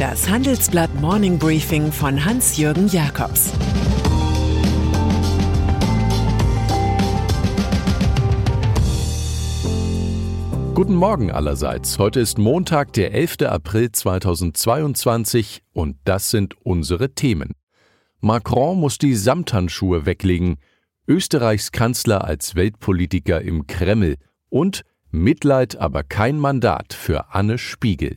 Das Handelsblatt Morning Briefing von Hans-Jürgen Jakobs Guten Morgen allerseits. Heute ist Montag, der 11. April 2022 und das sind unsere Themen. Macron muss die Samthandschuhe weglegen, Österreichs Kanzler als Weltpolitiker im Kreml und Mitleid, aber kein Mandat für Anne Spiegel.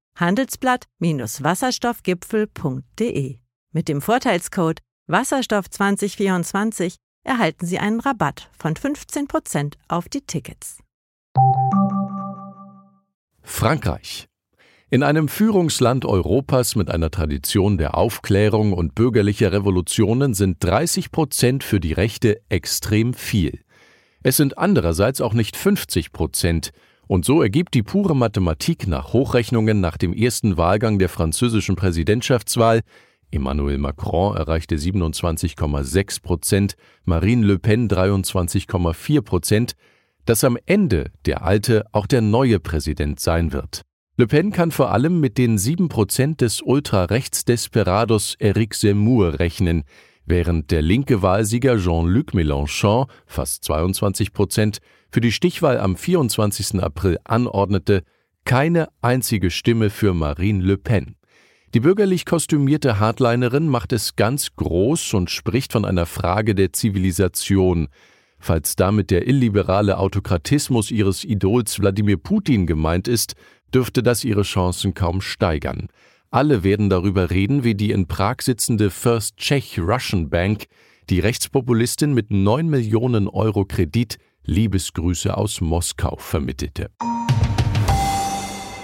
handelsblatt-wasserstoffgipfel.de. Mit dem Vorteilscode Wasserstoff 2024 erhalten Sie einen Rabatt von 15% auf die Tickets. Frankreich. In einem Führungsland Europas mit einer Tradition der Aufklärung und bürgerlicher Revolutionen sind 30 Prozent für die Rechte extrem viel. Es sind andererseits auch nicht 50 Prozent, und so ergibt die pure Mathematik nach Hochrechnungen nach dem ersten Wahlgang der französischen Präsidentschaftswahl Emmanuel Macron erreichte 27,6 Prozent, Marine Le Pen 23,4 Prozent, dass am Ende der alte auch der neue Präsident sein wird. Le Pen kann vor allem mit den 7 Prozent des Ultrarechts-Desperados Eric Zemmour rechnen, während der linke Wahlsieger Jean-Luc Mélenchon, fast 22 Prozent, für die Stichwahl am 24. April anordnete, keine einzige Stimme für Marine Le Pen. Die bürgerlich kostümierte Hardlinerin macht es ganz groß und spricht von einer Frage der Zivilisation. Falls damit der illiberale Autokratismus ihres Idols Wladimir Putin gemeint ist, dürfte das ihre Chancen kaum steigern. Alle werden darüber reden, wie die in Prag sitzende First Czech Russian Bank die Rechtspopulistin mit 9 Millionen Euro Kredit Liebesgrüße aus Moskau vermittelte.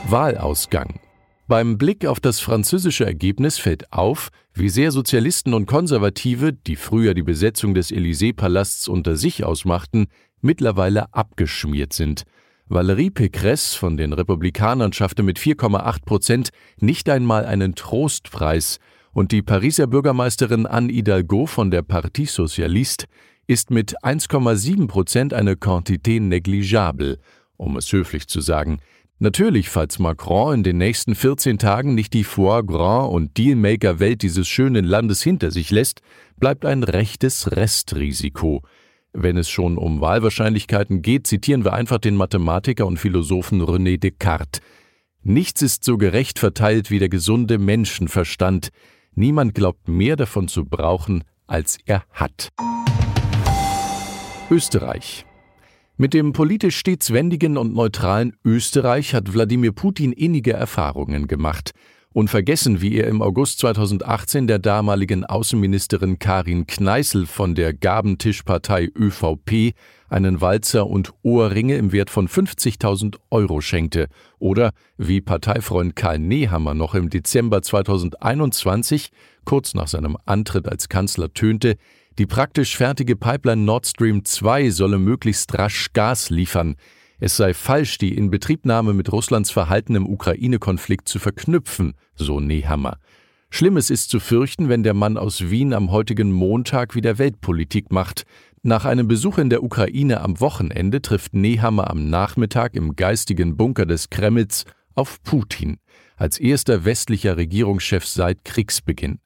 Wahlausgang beim Blick auf das französische Ergebnis fällt auf, wie sehr Sozialisten und Konservative, die früher die Besetzung des Élysée-Palasts unter sich ausmachten, mittlerweile abgeschmiert sind. Valérie Pécresse von den Republikanern schaffte mit 4,8 Prozent nicht einmal einen Trostpreis und die Pariser Bürgermeisterin Anne Hidalgo von der Parti Socialiste ist mit 1,7 Prozent eine Quantité négligeable, um es höflich zu sagen. Natürlich, falls Macron in den nächsten 14 Tagen nicht die Foie Gras und Dealmaker-Welt dieses schönen Landes hinter sich lässt, bleibt ein rechtes Restrisiko. Wenn es schon um Wahlwahrscheinlichkeiten geht, zitieren wir einfach den Mathematiker und Philosophen René Descartes. Nichts ist so gerecht verteilt wie der gesunde Menschenverstand. Niemand glaubt mehr davon zu brauchen, als er hat. Österreich. Mit dem politisch stets wendigen und neutralen Österreich hat Wladimir Putin innige Erfahrungen gemacht. Unvergessen, wie er im August 2018 der damaligen Außenministerin Karin Kneißl von der Gabentischpartei ÖVP einen Walzer und Ohrringe im Wert von 50.000 Euro schenkte. Oder wie Parteifreund Karl Nehammer noch im Dezember 2021, kurz nach seinem Antritt als Kanzler, tönte, die praktisch fertige Pipeline Nord Stream 2 solle möglichst rasch Gas liefern. Es sei falsch, die Inbetriebnahme mit Russlands Verhalten im Ukraine-Konflikt zu verknüpfen, so Nehammer. Schlimmes ist zu fürchten, wenn der Mann aus Wien am heutigen Montag wieder Weltpolitik macht. Nach einem Besuch in der Ukraine am Wochenende trifft Nehammer am Nachmittag im geistigen Bunker des Kremls auf Putin, als erster westlicher Regierungschef seit Kriegsbeginn.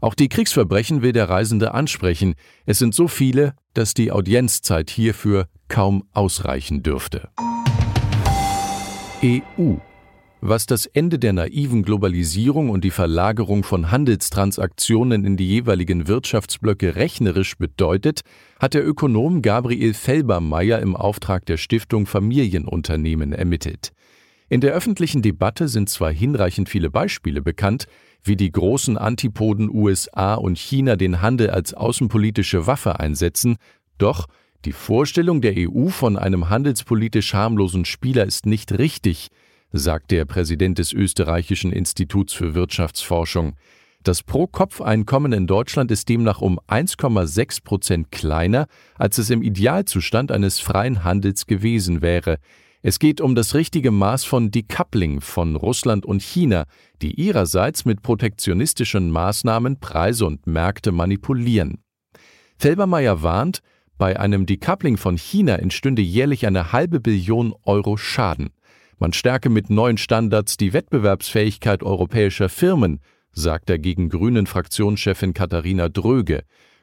Auch die Kriegsverbrechen will der Reisende ansprechen. Es sind so viele, dass die Audienzzeit hierfür kaum ausreichen dürfte. EU was das Ende der naiven Globalisierung und die Verlagerung von Handelstransaktionen in die jeweiligen Wirtschaftsblöcke rechnerisch bedeutet, hat der Ökonom Gabriel Felbermeier im Auftrag der Stiftung Familienunternehmen ermittelt. In der öffentlichen Debatte sind zwar hinreichend viele Beispiele bekannt, wie die großen Antipoden USA und China den Handel als außenpolitische Waffe einsetzen, doch die Vorstellung der EU von einem handelspolitisch harmlosen Spieler ist nicht richtig, sagt der Präsident des Österreichischen Instituts für Wirtschaftsforschung. Das Pro-Kopf-Einkommen in Deutschland ist demnach um 1,6 Prozent kleiner, als es im Idealzustand eines freien Handels gewesen wäre. Es geht um das richtige Maß von Decoupling von Russland und China, die ihrerseits mit protektionistischen Maßnahmen Preise und Märkte manipulieren. Felbermeier warnt, bei einem Decoupling von China entstünde jährlich eine halbe Billion Euro Schaden. Man stärke mit neuen Standards die Wettbewerbsfähigkeit europäischer Firmen, sagt dagegen Grünen Fraktionschefin Katharina Dröge.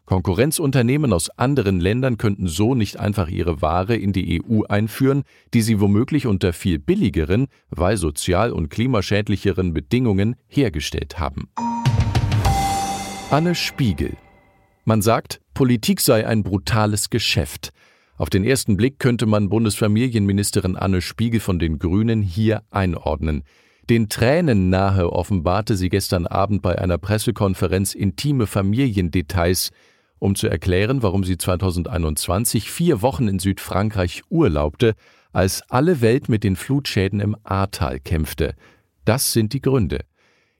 Konkurrenzunternehmen aus anderen Ländern könnten so nicht einfach ihre Ware in die EU einführen, die sie womöglich unter viel billigeren, weil sozial- und klimaschädlicheren Bedingungen hergestellt haben. Anne Spiegel Man sagt, Politik sei ein brutales Geschäft. Auf den ersten Blick könnte man Bundesfamilienministerin Anne Spiegel von den Grünen hier einordnen. Den Tränen nahe offenbarte sie gestern Abend bei einer Pressekonferenz intime Familiendetails, um zu erklären, warum sie 2021 vier Wochen in Südfrankreich urlaubte, als alle Welt mit den Flutschäden im Ahrtal kämpfte. Das sind die Gründe.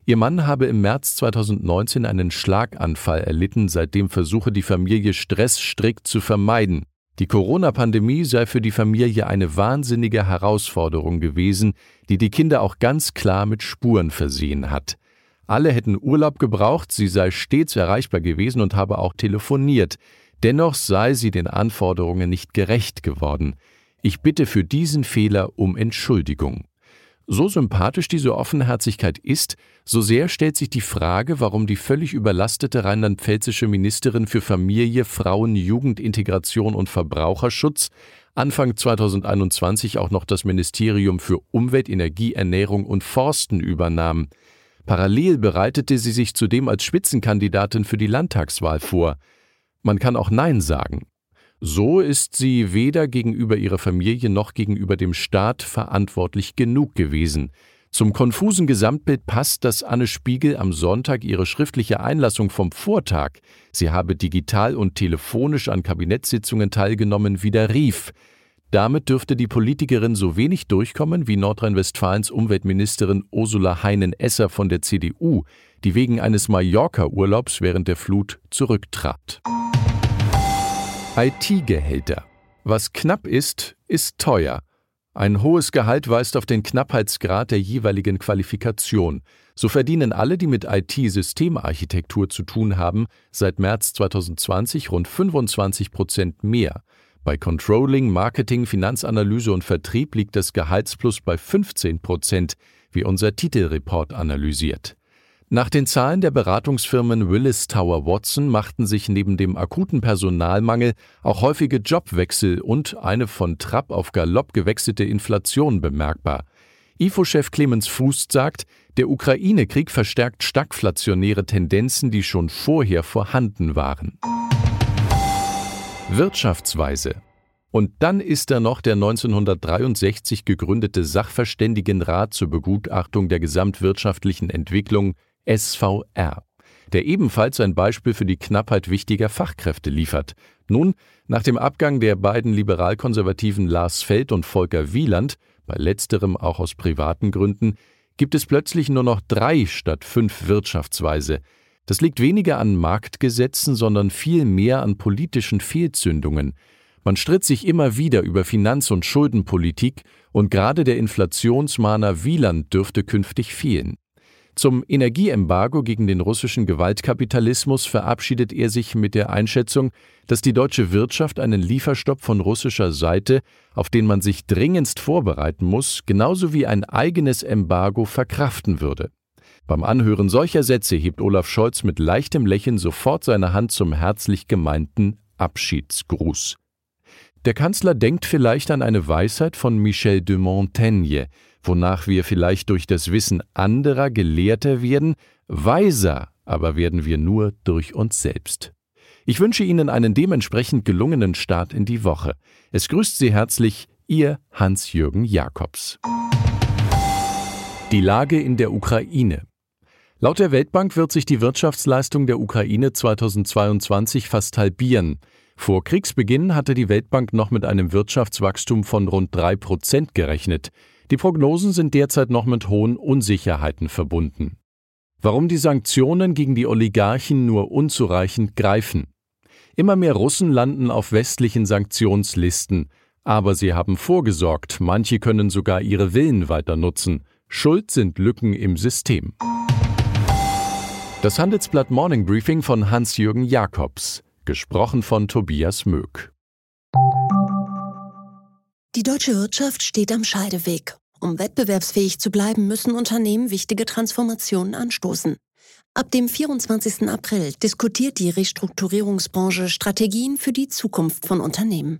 Ihr Mann habe im März 2019 einen Schlaganfall erlitten, seitdem versuche die Familie Stress strikt zu vermeiden. Die Corona-Pandemie sei für die Familie eine wahnsinnige Herausforderung gewesen, die die Kinder auch ganz klar mit Spuren versehen hat. Alle hätten Urlaub gebraucht, sie sei stets erreichbar gewesen und habe auch telefoniert. Dennoch sei sie den Anforderungen nicht gerecht geworden. Ich bitte für diesen Fehler um Entschuldigung. So sympathisch diese Offenherzigkeit ist, so sehr stellt sich die Frage, warum die völlig überlastete rheinland-pfälzische Ministerin für Familie, Frauen, Jugendintegration und Verbraucherschutz Anfang 2021 auch noch das Ministerium für Umwelt, Energie, Ernährung und Forsten übernahm. Parallel bereitete sie sich zudem als Spitzenkandidatin für die Landtagswahl vor. Man kann auch Nein sagen. So ist sie weder gegenüber ihrer Familie noch gegenüber dem Staat verantwortlich genug gewesen. Zum konfusen Gesamtbild passt, dass Anne Spiegel am Sonntag ihre schriftliche Einlassung vom Vortag, sie habe digital und telefonisch an Kabinettssitzungen teilgenommen, widerrief. Damit dürfte die Politikerin so wenig durchkommen wie Nordrhein-Westfalens Umweltministerin Ursula Heinen-Esser von der CDU, die wegen eines Mallorca-Urlaubs während der Flut zurücktrat. IT-Gehälter. Was knapp ist, ist teuer. Ein hohes Gehalt weist auf den Knappheitsgrad der jeweiligen Qualifikation. So verdienen alle, die mit IT-Systemarchitektur zu tun haben, seit März 2020 rund 25 Prozent mehr. Bei Controlling, Marketing, Finanzanalyse und Vertrieb liegt das Gehaltsplus bei 15 Prozent, wie unser Titelreport analysiert. Nach den Zahlen der Beratungsfirmen Willis Tower Watson machten sich neben dem akuten Personalmangel auch häufige Jobwechsel und eine von Trapp auf Galopp gewechselte Inflation bemerkbar. IFO-Chef Clemens Fuß sagt, der Ukraine-Krieg verstärkt stagflationäre Tendenzen, die schon vorher vorhanden waren. Wirtschaftsweise und dann ist da noch der 1963 gegründete Sachverständigenrat zur Begutachtung der gesamtwirtschaftlichen Entwicklung SVR, der ebenfalls ein Beispiel für die Knappheit wichtiger Fachkräfte liefert. Nun, nach dem Abgang der beiden liberalkonservativen Lars Feld und Volker Wieland, bei letzterem auch aus privaten Gründen, gibt es plötzlich nur noch drei statt fünf Wirtschaftsweise. Das liegt weniger an Marktgesetzen, sondern viel mehr an politischen Fehlzündungen. Man stritt sich immer wieder über Finanz- und Schuldenpolitik, und gerade der Inflationsmahner Wieland dürfte künftig fehlen. Zum Energieembargo gegen den russischen Gewaltkapitalismus verabschiedet er sich mit der Einschätzung, dass die deutsche Wirtschaft einen Lieferstopp von russischer Seite, auf den man sich dringendst vorbereiten muss, genauso wie ein eigenes Embargo verkraften würde. Beim Anhören solcher Sätze hebt Olaf Scholz mit leichtem Lächeln sofort seine Hand zum herzlich gemeinten Abschiedsgruß. Der Kanzler denkt vielleicht an eine Weisheit von Michel de Montaigne, wonach wir vielleicht durch das Wissen anderer gelehrter werden, weiser aber werden wir nur durch uns selbst. Ich wünsche Ihnen einen dementsprechend gelungenen Start in die Woche. Es grüßt Sie herzlich Ihr Hans-Jürgen Jakobs. Die Lage in der Ukraine. Laut der Weltbank wird sich die Wirtschaftsleistung der Ukraine 2022 fast halbieren. Vor Kriegsbeginn hatte die Weltbank noch mit einem Wirtschaftswachstum von rund drei Prozent gerechnet. Die Prognosen sind derzeit noch mit hohen Unsicherheiten verbunden. Warum die Sanktionen gegen die Oligarchen nur unzureichend greifen. Immer mehr Russen landen auf westlichen Sanktionslisten, aber sie haben vorgesorgt, manche können sogar ihre Villen weiter nutzen. Schuld sind Lücken im System. Das Handelsblatt Morning Briefing von Hans-Jürgen Jakobs, gesprochen von Tobias Möck. Die deutsche Wirtschaft steht am Scheideweg. Um wettbewerbsfähig zu bleiben, müssen Unternehmen wichtige Transformationen anstoßen. Ab dem 24. April diskutiert die Restrukturierungsbranche Strategien für die Zukunft von Unternehmen.